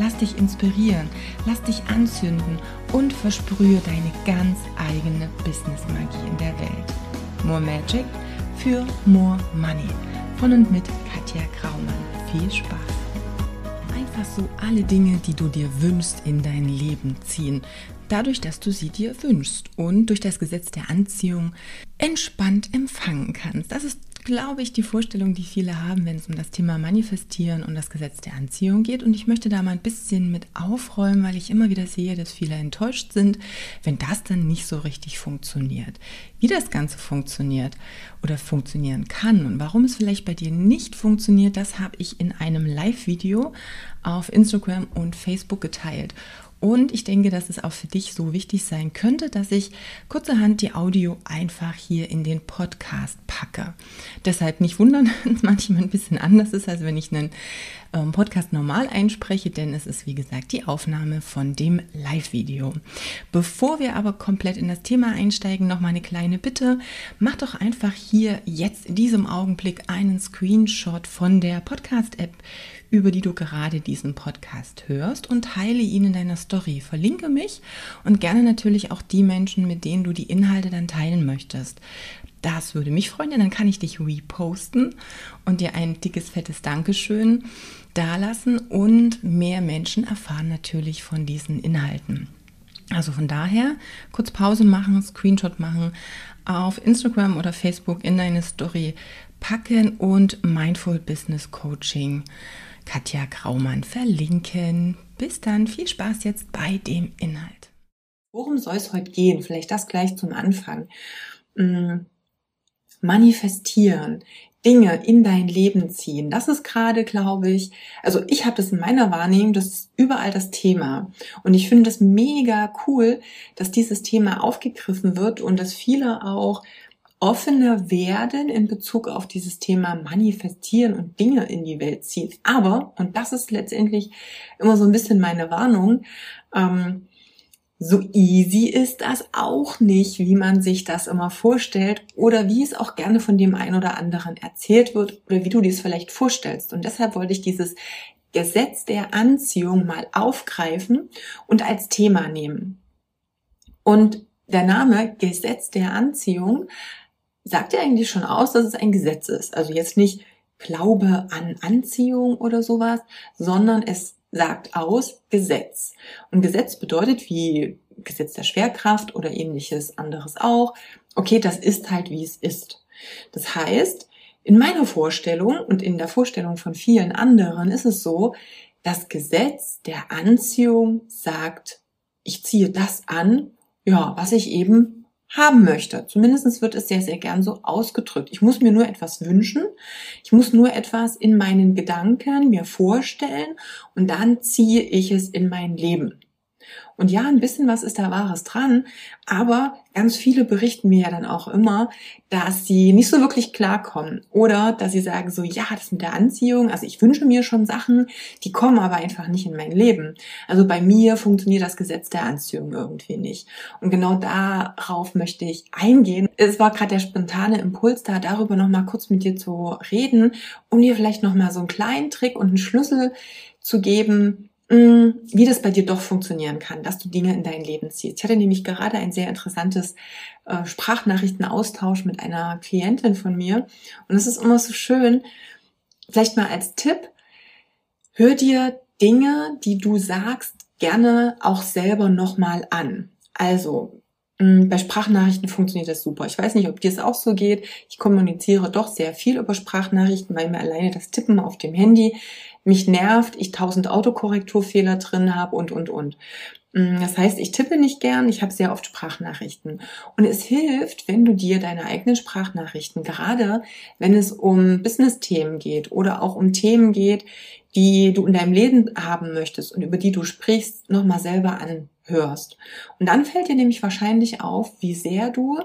Lass dich inspirieren, lass dich anzünden und versprühe deine ganz eigene Business-Magie in der Welt. More Magic für More Money. Von und mit Katja Graumann. Viel Spaß! Einfach so alle Dinge, die du dir wünschst, in dein Leben ziehen. Dadurch, dass du sie dir wünschst und durch das Gesetz der Anziehung entspannt empfangen kannst. Das ist glaube ich, die Vorstellung, die viele haben, wenn es um das Thema Manifestieren und das Gesetz der Anziehung geht. Und ich möchte da mal ein bisschen mit aufräumen, weil ich immer wieder sehe, dass viele enttäuscht sind, wenn das dann nicht so richtig funktioniert. Wie das Ganze funktioniert oder funktionieren kann und warum es vielleicht bei dir nicht funktioniert, das habe ich in einem Live-Video auf Instagram und Facebook geteilt. Und ich denke, dass es auch für dich so wichtig sein könnte, dass ich kurzerhand die Audio einfach hier in den Podcast packe. Deshalb nicht wundern, wenn es manchmal ein bisschen anders ist, als wenn ich einen ähm, Podcast normal einspreche, denn es ist wie gesagt die Aufnahme von dem Live-Video. Bevor wir aber komplett in das Thema einsteigen, noch mal eine kleine Bitte. Mach doch einfach hier jetzt in diesem Augenblick einen Screenshot von der Podcast-App über die du gerade diesen Podcast hörst und teile ihn in deiner Story. Verlinke mich und gerne natürlich auch die Menschen, mit denen du die Inhalte dann teilen möchtest. Das würde mich freuen, denn dann kann ich dich reposten und dir ein dickes, fettes Dankeschön dalassen und mehr Menschen erfahren natürlich von diesen Inhalten. Also von daher kurz Pause machen, Screenshot machen, auf Instagram oder Facebook in deine Story packen und Mindful Business Coaching Katja Graumann verlinken. Bis dann, viel Spaß jetzt bei dem Inhalt. Worum soll es heute gehen? Vielleicht das gleich zum Anfang. Hm, manifestieren, Dinge in dein Leben ziehen. Das ist gerade, glaube ich, also ich habe das in meiner Wahrnehmung, das ist überall das Thema. Und ich finde das mega cool, dass dieses Thema aufgegriffen wird und dass viele auch offener werden in Bezug auf dieses Thema manifestieren und Dinge in die Welt ziehen. Aber, und das ist letztendlich immer so ein bisschen meine Warnung, ähm, so easy ist das auch nicht, wie man sich das immer vorstellt oder wie es auch gerne von dem einen oder anderen erzählt wird oder wie du dir es vielleicht vorstellst. Und deshalb wollte ich dieses Gesetz der Anziehung mal aufgreifen und als Thema nehmen. Und der Name Gesetz der Anziehung sagt ja eigentlich schon aus, dass es ein Gesetz ist. Also jetzt nicht Glaube an Anziehung oder sowas, sondern es sagt aus Gesetz. Und Gesetz bedeutet wie Gesetz der Schwerkraft oder ähnliches anderes auch. Okay, das ist halt wie es ist. Das heißt, in meiner Vorstellung und in der Vorstellung von vielen anderen ist es so, das Gesetz der Anziehung sagt, ich ziehe das an, ja, was ich eben haben möchte. Zumindest wird es sehr, sehr gern so ausgedrückt. Ich muss mir nur etwas wünschen. Ich muss nur etwas in meinen Gedanken mir vorstellen und dann ziehe ich es in mein Leben. Und ja, ein bisschen was ist da Wahres dran, aber ganz viele berichten mir ja dann auch immer, dass sie nicht so wirklich klarkommen oder dass sie sagen so, ja, das mit der Anziehung, also ich wünsche mir schon Sachen, die kommen aber einfach nicht in mein Leben. Also bei mir funktioniert das Gesetz der Anziehung irgendwie nicht. Und genau darauf möchte ich eingehen. Es war gerade der spontane Impuls da, darüber nochmal kurz mit dir zu reden, um dir vielleicht nochmal so einen kleinen Trick und einen Schlüssel zu geben, wie das bei dir doch funktionieren kann, dass du Dinge in dein Leben ziehst. Ich hatte nämlich gerade ein sehr interessantes äh, Sprachnachrichtenaustausch mit einer Klientin von mir und es ist immer so schön, vielleicht mal als Tipp, hör dir Dinge, die du sagst, gerne auch selber nochmal an. Also mm, bei Sprachnachrichten funktioniert das super. Ich weiß nicht, ob dir es auch so geht. Ich kommuniziere doch sehr viel über Sprachnachrichten, weil mir alleine das Tippen auf dem Handy mich nervt, ich tausend Autokorrekturfehler drin habe und, und, und. Mm, das heißt, ich tippe nicht gern, ich habe sehr oft Sprachnachrichten. Und es hilft, wenn du dir deine eigenen Sprachnachrichten, gerade wenn es um Business-Themen geht oder auch um Themen geht, die du in deinem Leben haben möchtest und über die du sprichst, nochmal selber anhörst hörst. Und dann fällt dir nämlich wahrscheinlich auf, wie sehr du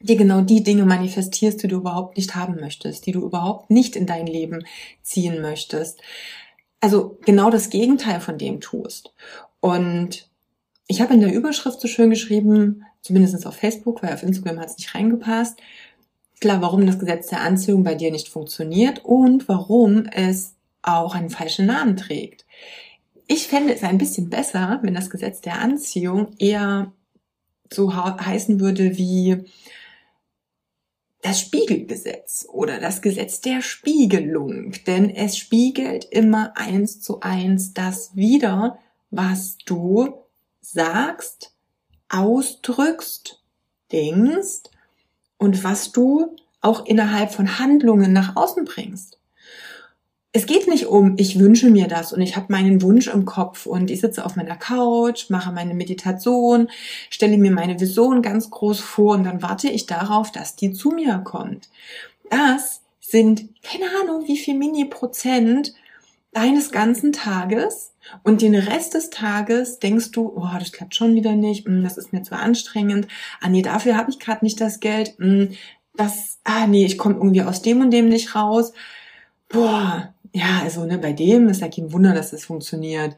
dir genau die Dinge manifestierst, die du überhaupt nicht haben möchtest, die du überhaupt nicht in dein Leben ziehen möchtest. Also genau das Gegenteil von dem tust. Und ich habe in der Überschrift so schön geschrieben, zumindest auf Facebook, weil auf Instagram hat es nicht reingepasst, klar, warum das Gesetz der Anziehung bei dir nicht funktioniert und warum es auch einen falschen Namen trägt. Ich fände es ein bisschen besser, wenn das Gesetz der Anziehung eher so heißen würde wie das Spiegelgesetz oder das Gesetz der Spiegelung, denn es spiegelt immer eins zu eins das wieder, was du sagst, ausdrückst, denkst und was du auch innerhalb von Handlungen nach außen bringst es geht nicht um, ich wünsche mir das und ich habe meinen Wunsch im Kopf und ich sitze auf meiner Couch, mache meine Meditation, stelle mir meine Vision ganz groß vor und dann warte ich darauf, dass die zu mir kommt. Das sind keine Ahnung, wie viel Mini-Prozent deines ganzen Tages und den Rest des Tages denkst du, oh, das klappt schon wieder nicht, hm, das ist mir zu anstrengend, ah nee, dafür habe ich gerade nicht das Geld, hm, das, ah nee, ich komme irgendwie aus dem und dem nicht raus. Boah, ja, also ne, bei dem ist ja kein Wunder, dass das funktioniert.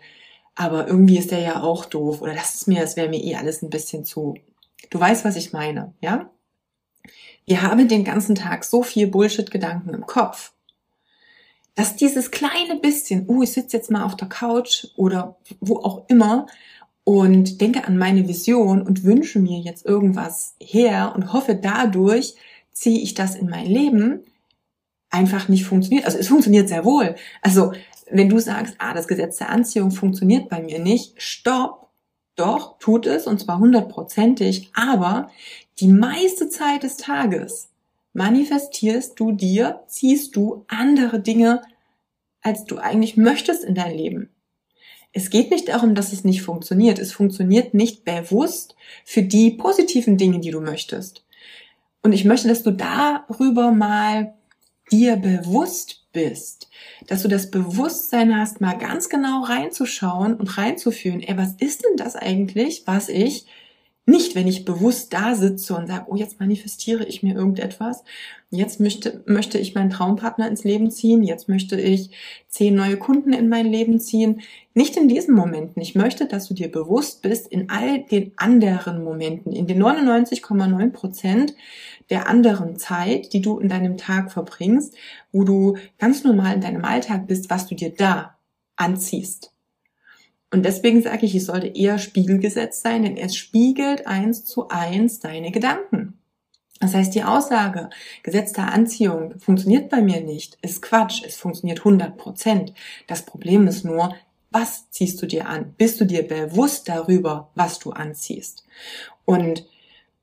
Aber irgendwie ist der ja auch doof. Oder das ist mir, das wäre mir eh alles ein bisschen zu. Du weißt, was ich meine, ja? Wir haben den ganzen Tag so viel Bullshit-Gedanken im Kopf, dass dieses kleine bisschen, uh, ich sitze jetzt mal auf der Couch oder wo auch immer und denke an meine Vision und wünsche mir jetzt irgendwas her und hoffe dadurch ziehe ich das in mein Leben, einfach nicht funktioniert. Also es funktioniert sehr wohl. Also wenn du sagst, ah, das Gesetz der Anziehung funktioniert bei mir nicht, stopp, doch, tut es und zwar hundertprozentig, aber die meiste Zeit des Tages manifestierst du dir, ziehst du andere Dinge, als du eigentlich möchtest in dein Leben. Es geht nicht darum, dass es nicht funktioniert. Es funktioniert nicht bewusst für die positiven Dinge, die du möchtest. Und ich möchte, dass du darüber mal dir bewusst bist, dass du das Bewusstsein hast, mal ganz genau reinzuschauen und reinzufühlen, ey, was ist denn das eigentlich, was ich nicht, wenn ich bewusst da sitze und sage, oh, jetzt manifestiere ich mir irgendetwas, jetzt möchte, möchte ich meinen Traumpartner ins Leben ziehen, jetzt möchte ich zehn neue Kunden in mein Leben ziehen. Nicht in diesen Momenten. Ich möchte, dass du dir bewusst bist, in all den anderen Momenten, in den 99,9 Prozent der anderen Zeit, die du in deinem Tag verbringst, wo du ganz normal in deinem Alltag bist, was du dir da anziehst. Und deswegen sage ich, es sollte eher Spiegelgesetz sein, denn es spiegelt eins zu eins deine Gedanken. Das heißt, die Aussage, Gesetz der Anziehung funktioniert bei mir nicht, ist Quatsch. Es funktioniert 100 Prozent. Das Problem ist nur, was ziehst du dir an? Bist du dir bewusst darüber, was du anziehst? Und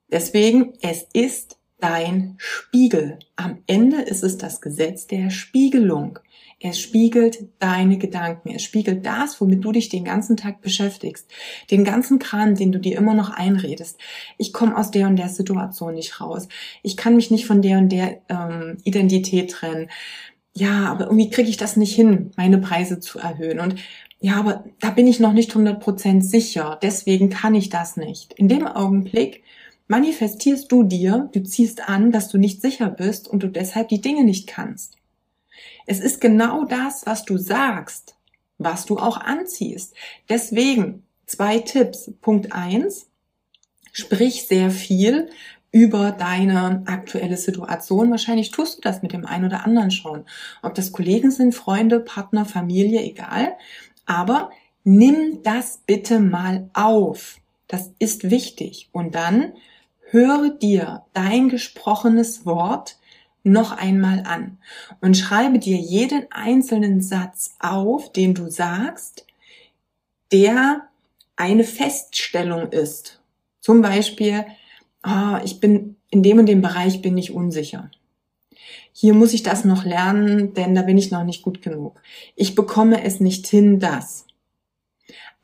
deswegen, es ist dein Spiegel. Am Ende ist es das Gesetz der Spiegelung. Es spiegelt deine Gedanken. Es spiegelt das, womit du dich den ganzen Tag beschäftigst. Den ganzen Kram, den du dir immer noch einredest. Ich komme aus der und der Situation nicht raus. Ich kann mich nicht von der und der ähm, Identität trennen. Ja, aber irgendwie kriege ich das nicht hin, meine Preise zu erhöhen. Und ja, aber da bin ich noch nicht 100% sicher. Deswegen kann ich das nicht. In dem Augenblick manifestierst du dir, du ziehst an, dass du nicht sicher bist und du deshalb die Dinge nicht kannst. Es ist genau das, was du sagst, was du auch anziehst. Deswegen zwei Tipps. Punkt eins, sprich sehr viel über deine aktuelle Situation. Wahrscheinlich tust du das mit dem einen oder anderen schon. Ob das Kollegen sind, Freunde, Partner, Familie, egal. Aber nimm das bitte mal auf. Das ist wichtig. Und dann höre dir dein gesprochenes Wort noch einmal an und schreibe dir jeden einzelnen Satz auf, den du sagst, der eine Feststellung ist. Zum Beispiel, oh, ich bin in dem und dem Bereich bin ich unsicher. Hier muss ich das noch lernen, denn da bin ich noch nicht gut genug. Ich bekomme es nicht hin, das.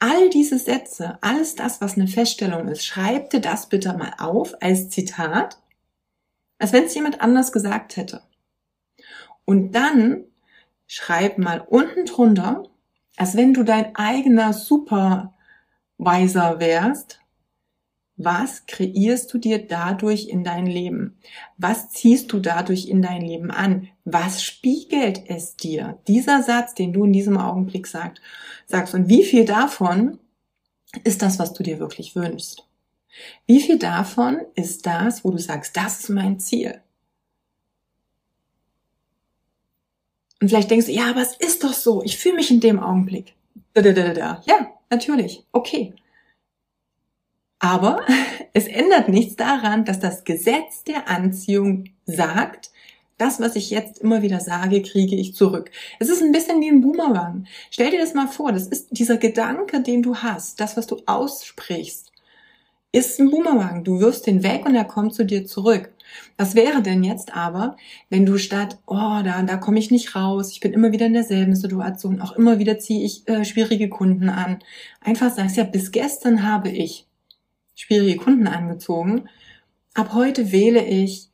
All diese Sätze, alles das, was eine Feststellung ist, schreib dir das bitte mal auf als Zitat als wenn es jemand anders gesagt hätte. Und dann schreib mal unten drunter, als wenn du dein eigener super weiser wärst, was kreierst du dir dadurch in dein Leben? Was ziehst du dadurch in dein Leben an? Was spiegelt es dir? Dieser Satz, den du in diesem Augenblick sagst, sagst und wie viel davon ist das, was du dir wirklich wünschst? Wie viel davon ist das, wo du sagst, das ist mein Ziel? Und vielleicht denkst du, ja, aber es ist doch so, ich fühle mich in dem Augenblick. Ja, natürlich, okay. Aber es ändert nichts daran, dass das Gesetz der Anziehung sagt, das, was ich jetzt immer wieder sage, kriege ich zurück. Es ist ein bisschen wie ein Boomerang. Stell dir das mal vor, das ist dieser Gedanke, den du hast, das, was du aussprichst, ist ein Boomerang. Du wirfst den weg und er kommt zu dir zurück. Was wäre denn jetzt aber, wenn du statt, oh, da, da komme ich nicht raus, ich bin immer wieder in derselben Situation, auch immer wieder ziehe ich äh, schwierige Kunden an, einfach sagst, ja, bis gestern habe ich schwierige Kunden angezogen. Ab heute wähle ich,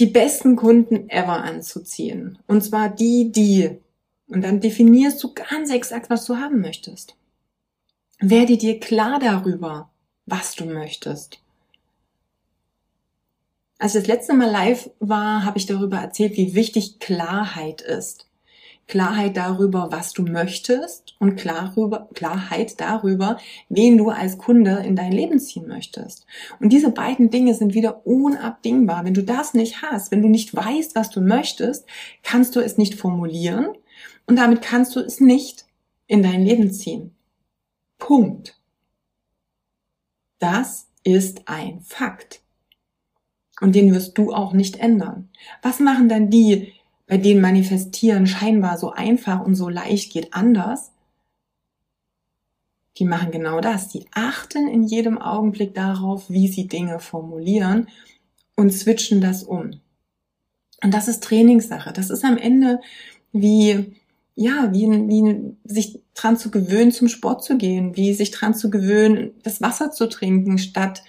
die besten Kunden ever anzuziehen. Und zwar die, die. Und dann definierst du ganz exakt, was du haben möchtest. Werde dir klar darüber, was du möchtest. Als ich das letzte Mal live war, habe ich darüber erzählt, wie wichtig Klarheit ist. Klarheit darüber, was du möchtest und Klarheit darüber, wen du als Kunde in dein Leben ziehen möchtest. Und diese beiden Dinge sind wieder unabdingbar. Wenn du das nicht hast, wenn du nicht weißt, was du möchtest, kannst du es nicht formulieren und damit kannst du es nicht in dein Leben ziehen. Punkt. Das ist ein Fakt. Und den wirst du auch nicht ändern. Was machen dann die, bei denen Manifestieren scheinbar so einfach und so leicht geht, anders, die machen genau das. Die achten in jedem Augenblick darauf, wie sie Dinge formulieren und switchen das um. Und das ist Trainingssache. Das ist am Ende wie, ja, wie, wie sich dran zu gewöhnen, zum Sport zu gehen, wie sich dran zu gewöhnen, das Wasser zu trinken statt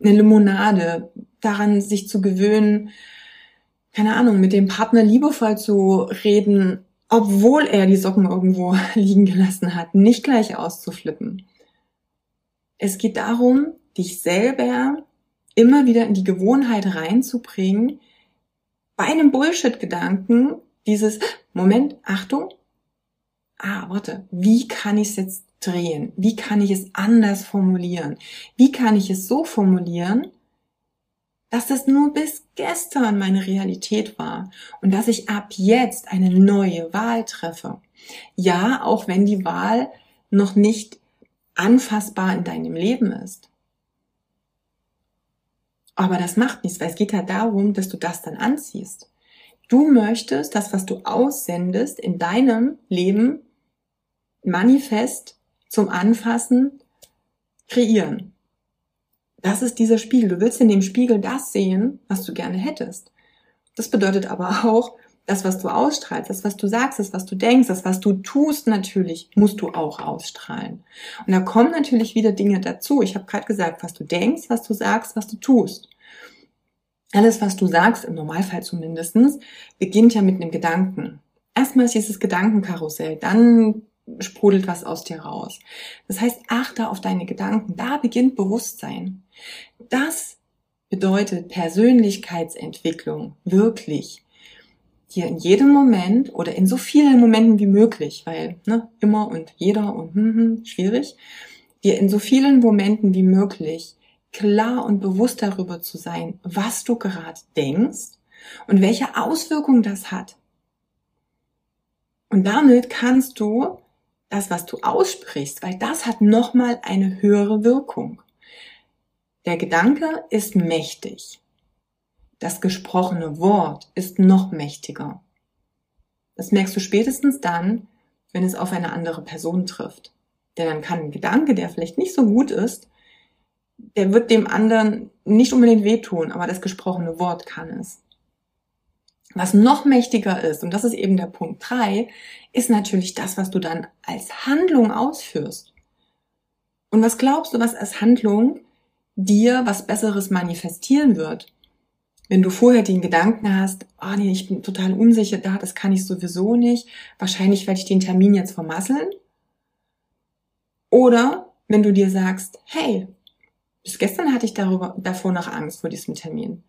eine Limonade, daran sich zu gewöhnen, keine Ahnung, mit dem Partner liebevoll zu reden, obwohl er die Socken irgendwo liegen gelassen hat, nicht gleich auszuflippen. Es geht darum, dich selber immer wieder in die Gewohnheit reinzubringen, bei einem Bullshit-Gedanken dieses, Moment, Achtung, ah, warte, wie kann ich es jetzt drehen? Wie kann ich es anders formulieren? Wie kann ich es so formulieren, dass das nur bis gestern meine Realität war und dass ich ab jetzt eine neue Wahl treffe. Ja, auch wenn die Wahl noch nicht anfassbar in deinem Leben ist. Aber das macht nichts, weil es geht ja darum, dass du das dann anziehst. Du möchtest das, was du aussendest, in deinem Leben manifest zum Anfassen kreieren. Das ist dieser Spiegel. Du willst in dem Spiegel das sehen, was du gerne hättest. Das bedeutet aber auch, das, was du ausstrahlst, das, was du sagst, das, was du denkst, das, was du tust, natürlich musst du auch ausstrahlen. Und da kommen natürlich wieder Dinge dazu. Ich habe gerade gesagt, was du denkst, was du sagst, was du tust. Alles, was du sagst, im Normalfall zumindestens, beginnt ja mit einem Gedanken. Erstmal ist dieses Gedankenkarussell, dann sprudelt was aus dir raus. Das heißt, achte auf deine Gedanken. Da beginnt Bewusstsein. Das bedeutet Persönlichkeitsentwicklung wirklich dir in jedem Moment oder in so vielen Momenten wie möglich, weil ne, immer und jeder und hm, hm, schwierig, dir in so vielen Momenten wie möglich klar und bewusst darüber zu sein, was du gerade denkst und welche Auswirkungen das hat. Und damit kannst du das, was du aussprichst, weil das hat nochmal eine höhere Wirkung. Der Gedanke ist mächtig. Das gesprochene Wort ist noch mächtiger. Das merkst du spätestens dann, wenn es auf eine andere Person trifft. Denn dann kann ein Gedanke, der vielleicht nicht so gut ist, der wird dem anderen nicht unbedingt wehtun, aber das gesprochene Wort kann es. Was noch mächtiger ist, und das ist eben der Punkt drei, ist natürlich das, was du dann als Handlung ausführst. Und was glaubst du, was als Handlung dir was Besseres manifestieren wird? Wenn du vorher den Gedanken hast, oh nee, ich bin total unsicher da, das kann ich sowieso nicht, wahrscheinlich werde ich den Termin jetzt vermasseln. Oder wenn du dir sagst, hey, bis gestern hatte ich darüber, davor noch Angst vor diesem Termin.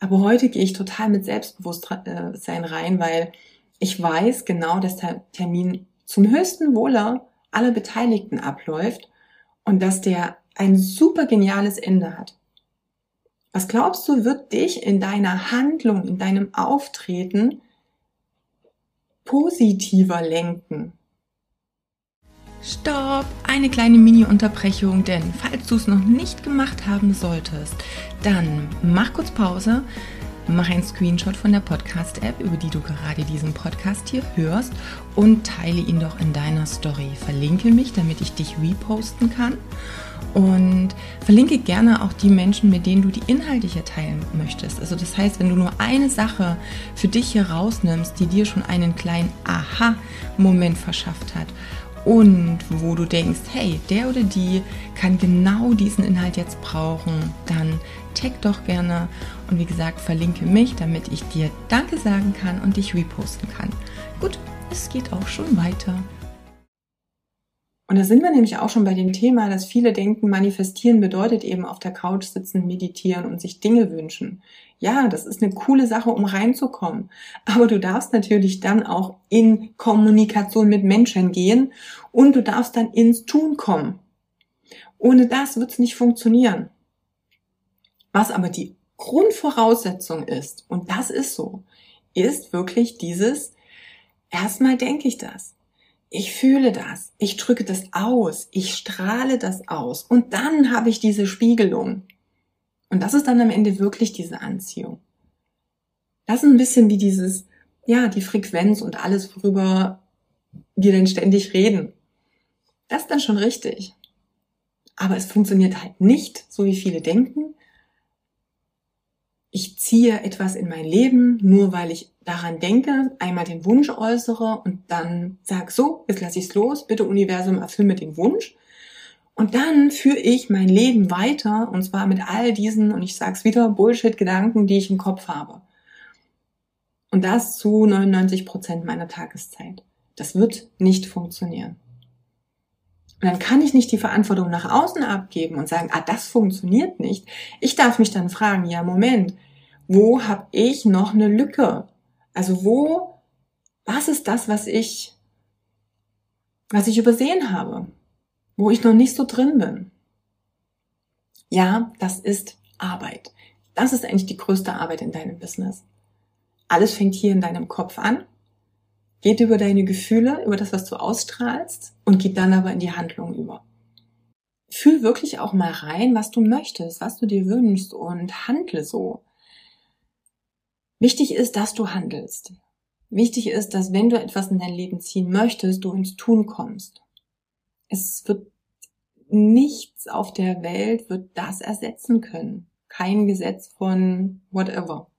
Aber heute gehe ich total mit Selbstbewusstsein rein, weil ich weiß genau, dass der Termin zum höchsten Wohle aller Beteiligten abläuft und dass der ein super geniales Ende hat. Was glaubst du, wird dich in deiner Handlung, in deinem Auftreten positiver lenken? Stopp! Eine kleine Mini-Unterbrechung, denn falls du es noch nicht gemacht haben solltest, dann mach kurz Pause, mach einen Screenshot von der Podcast-App, über die du gerade diesen Podcast hier hörst und teile ihn doch in deiner Story. Verlinke mich, damit ich dich reposten kann und verlinke gerne auch die Menschen, mit denen du die Inhalte hier teilen möchtest. Also das heißt, wenn du nur eine Sache für dich hier rausnimmst, die dir schon einen kleinen Aha-Moment verschafft hat und wo du denkst, hey, der oder die kann genau diesen Inhalt jetzt brauchen, dann tag doch gerne und wie gesagt, verlinke mich, damit ich dir Danke sagen kann und dich reposten kann. Gut, es geht auch schon weiter. Und da sind wir nämlich auch schon bei dem Thema, dass viele denken, manifestieren bedeutet eben auf der Couch sitzen, meditieren und sich Dinge wünschen. Ja, das ist eine coole Sache, um reinzukommen. Aber du darfst natürlich dann auch in Kommunikation mit Menschen gehen und du darfst dann ins Tun kommen. Ohne das wird es nicht funktionieren. Was aber die Grundvoraussetzung ist, und das ist so, ist wirklich dieses, erstmal denke ich das ich fühle das, ich drücke das aus, ich strahle das aus und dann habe ich diese Spiegelung. Und das ist dann am Ende wirklich diese Anziehung. Das ist ein bisschen wie dieses, ja, die Frequenz und alles, worüber wir denn ständig reden. Das ist dann schon richtig. Aber es funktioniert halt nicht, so wie viele denken, ich ziehe etwas in mein Leben, nur weil ich daran denke, einmal den Wunsch äußere und dann sag so, jetzt lasse ich es los, bitte Universum, erfüll mir den Wunsch. Und dann führe ich mein Leben weiter und zwar mit all diesen, und ich sag's wieder, Bullshit-Gedanken, die ich im Kopf habe. Und das zu 99 Prozent meiner Tageszeit. Das wird nicht funktionieren. Und dann kann ich nicht die Verantwortung nach außen abgeben und sagen, ah, das funktioniert nicht. Ich darf mich dann fragen, ja, Moment, wo habe ich noch eine Lücke? Also wo, was ist das, was ich, was ich übersehen habe? Wo ich noch nicht so drin bin? Ja, das ist Arbeit. Das ist eigentlich die größte Arbeit in deinem Business. Alles fängt hier in deinem Kopf an, geht über deine Gefühle, über das, was du ausstrahlst und geht dann aber in die Handlung über. Fühl wirklich auch mal rein, was du möchtest, was du dir wünschst und handle so. Wichtig ist, dass du handelst. Wichtig ist, dass wenn du etwas in dein Leben ziehen möchtest, du ins Tun kommst. Es wird nichts auf der Welt wird das ersetzen können. Kein Gesetz von whatever.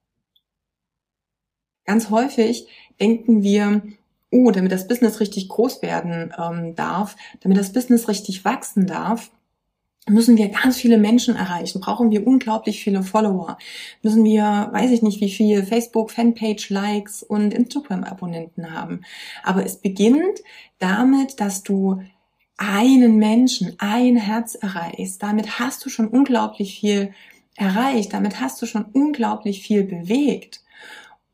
Ganz häufig denken wir, oh, damit das Business richtig groß werden ähm, darf, damit das Business richtig wachsen darf, müssen wir ganz viele Menschen erreichen, brauchen wir unglaublich viele Follower, müssen wir, weiß ich nicht, wie viele Facebook, Fanpage, Likes und Instagram-Abonnenten haben. Aber es beginnt damit, dass du einen Menschen, ein Herz erreichst. Damit hast du schon unglaublich viel erreicht, damit hast du schon unglaublich viel bewegt.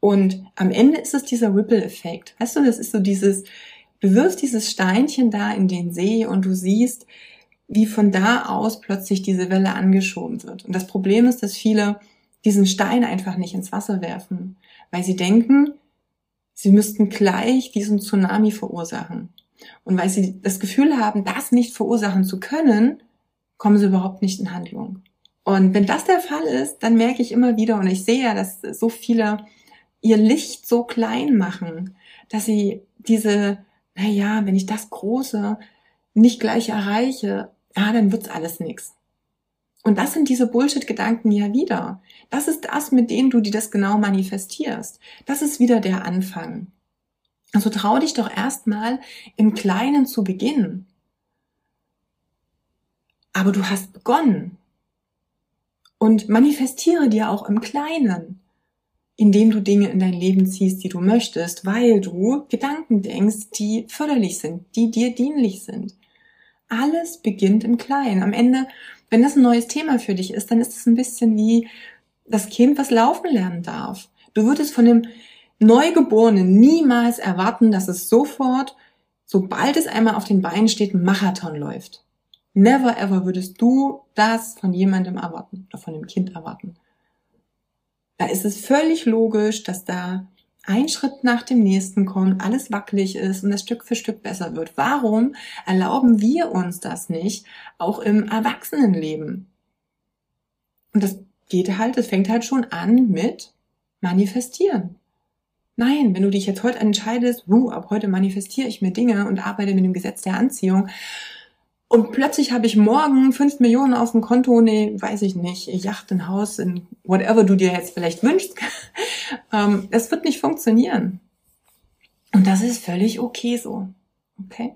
Und am Ende ist es dieser Ripple-Effekt. Weißt du, das ist so dieses, du wirfst dieses Steinchen da in den See und du siehst, wie von da aus plötzlich diese Welle angeschoben wird. Und das Problem ist, dass viele diesen Stein einfach nicht ins Wasser werfen, weil sie denken, sie müssten gleich diesen Tsunami verursachen. Und weil sie das Gefühl haben, das nicht verursachen zu können, kommen sie überhaupt nicht in Handlung. Und wenn das der Fall ist, dann merke ich immer wieder, und ich sehe ja, dass so viele ihr Licht so klein machen, dass sie diese, na ja, wenn ich das Große nicht gleich erreiche, ja, dann wird's alles nix. Und das sind diese Bullshit-Gedanken ja wieder. Das ist das, mit dem du dir das genau manifestierst. Das ist wieder der Anfang. Also trau dich doch erstmal im Kleinen zu beginnen. Aber du hast begonnen. Und manifestiere dir auch im Kleinen, indem du Dinge in dein Leben ziehst, die du möchtest, weil du Gedanken denkst, die förderlich sind, die dir dienlich sind. alles beginnt im Kleinen. Am Ende, wenn das ein neues Thema für dich ist, dann ist es ein bisschen wie das Kind, was laufen lernen darf. Du würdest von dem Neugeborenen niemals erwarten, dass es sofort, sobald es einmal auf den Beinen steht, einen Marathon läuft. Never ever würdest du das von jemandem erwarten oder von dem Kind erwarten. Da ist es völlig logisch, dass da ein Schritt nach dem nächsten kommt, alles wackelig ist und es Stück für Stück besser wird. Warum erlauben wir uns das nicht, auch im Erwachsenenleben? Und das geht halt, es fängt halt schon an mit manifestieren. Nein, wenn du dich jetzt heute entscheidest, uh, ab heute manifestiere ich mir Dinge und arbeite mit dem Gesetz der Anziehung, und plötzlich habe ich morgen fünf Millionen auf dem Konto, nee, weiß ich nicht, Yacht, ein Haus, in whatever du dir jetzt vielleicht wünschst. ähm, das wird nicht funktionieren. Und das ist völlig okay so. Okay?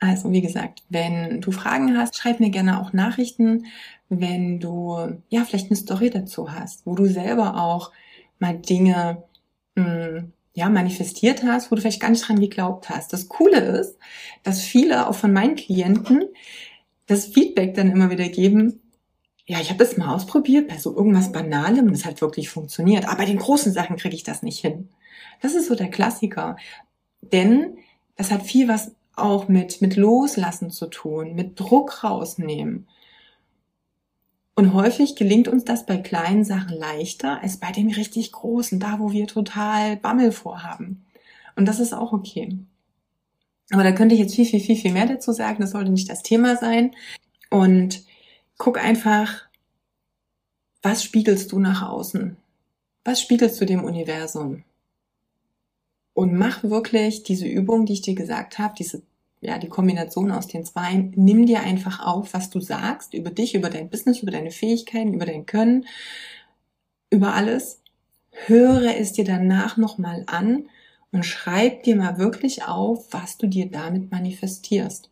Also, wie gesagt, wenn du Fragen hast, schreib mir gerne auch Nachrichten, wenn du, ja, vielleicht eine Story dazu hast, wo du selber auch mal Dinge, mh, hm, ja, manifestiert hast, wo du vielleicht gar nicht dran geglaubt hast. Das Coole ist, dass viele auch von meinen Klienten das Feedback dann immer wieder geben, ja, ich habe das mal ausprobiert bei so irgendwas Banalem und es hat wirklich funktioniert. Aber bei den großen Sachen kriege ich das nicht hin. Das ist so der Klassiker. Denn das hat viel was auch mit, mit Loslassen zu tun, mit Druck rausnehmen. Und häufig gelingt uns das bei kleinen Sachen leichter als bei den richtig großen, da wo wir total Bammel vorhaben. Und das ist auch okay. Aber da könnte ich jetzt viel, viel, viel, viel mehr dazu sagen. Das sollte nicht das Thema sein. Und guck einfach, was spiegelst du nach außen? Was spiegelst du dem Universum? Und mach wirklich diese Übung, die ich dir gesagt habe, diese ja, die Kombination aus den zwei, nimm dir einfach auf, was du sagst über dich, über dein Business, über deine Fähigkeiten, über dein Können, über alles. Höre es dir danach nochmal an und schreib dir mal wirklich auf, was du dir damit manifestierst.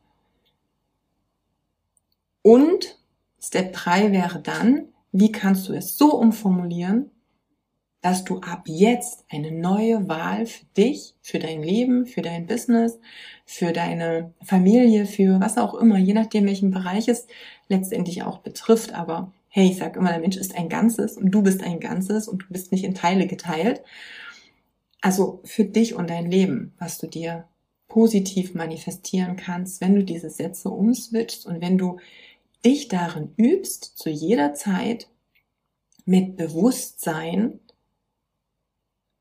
Und Step 3 wäre dann, wie kannst du es so umformulieren, dass du ab jetzt eine neue Wahl für dich, für dein Leben, für dein Business, für deine Familie, für was auch immer, je nachdem welchen Bereich es letztendlich auch betrifft. Aber hey, ich sag immer, der Mensch ist ein Ganzes und du bist ein Ganzes und du bist nicht in Teile geteilt. Also für dich und dein Leben, was du dir positiv manifestieren kannst, wenn du diese Sätze umswitchst und wenn du dich darin übst, zu jeder Zeit mit Bewusstsein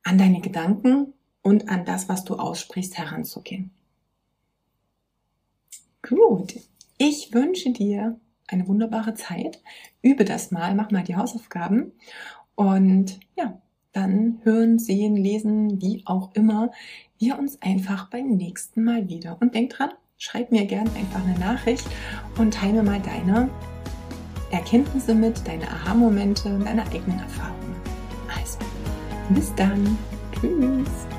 an deine Gedanken und an das, was du aussprichst, heranzugehen. Gut. Ich wünsche dir eine wunderbare Zeit. Übe das mal, mach mal die Hausaufgaben und ja, dann hören, sehen, lesen, wie auch immer, wir uns einfach beim nächsten Mal wieder. Und denk dran, schreib mir gerne einfach eine Nachricht und teile mal deine Erkenntnisse mit, deine Aha-Momente, deine eigenen Erfahrungen. Bis dann. Tschüss.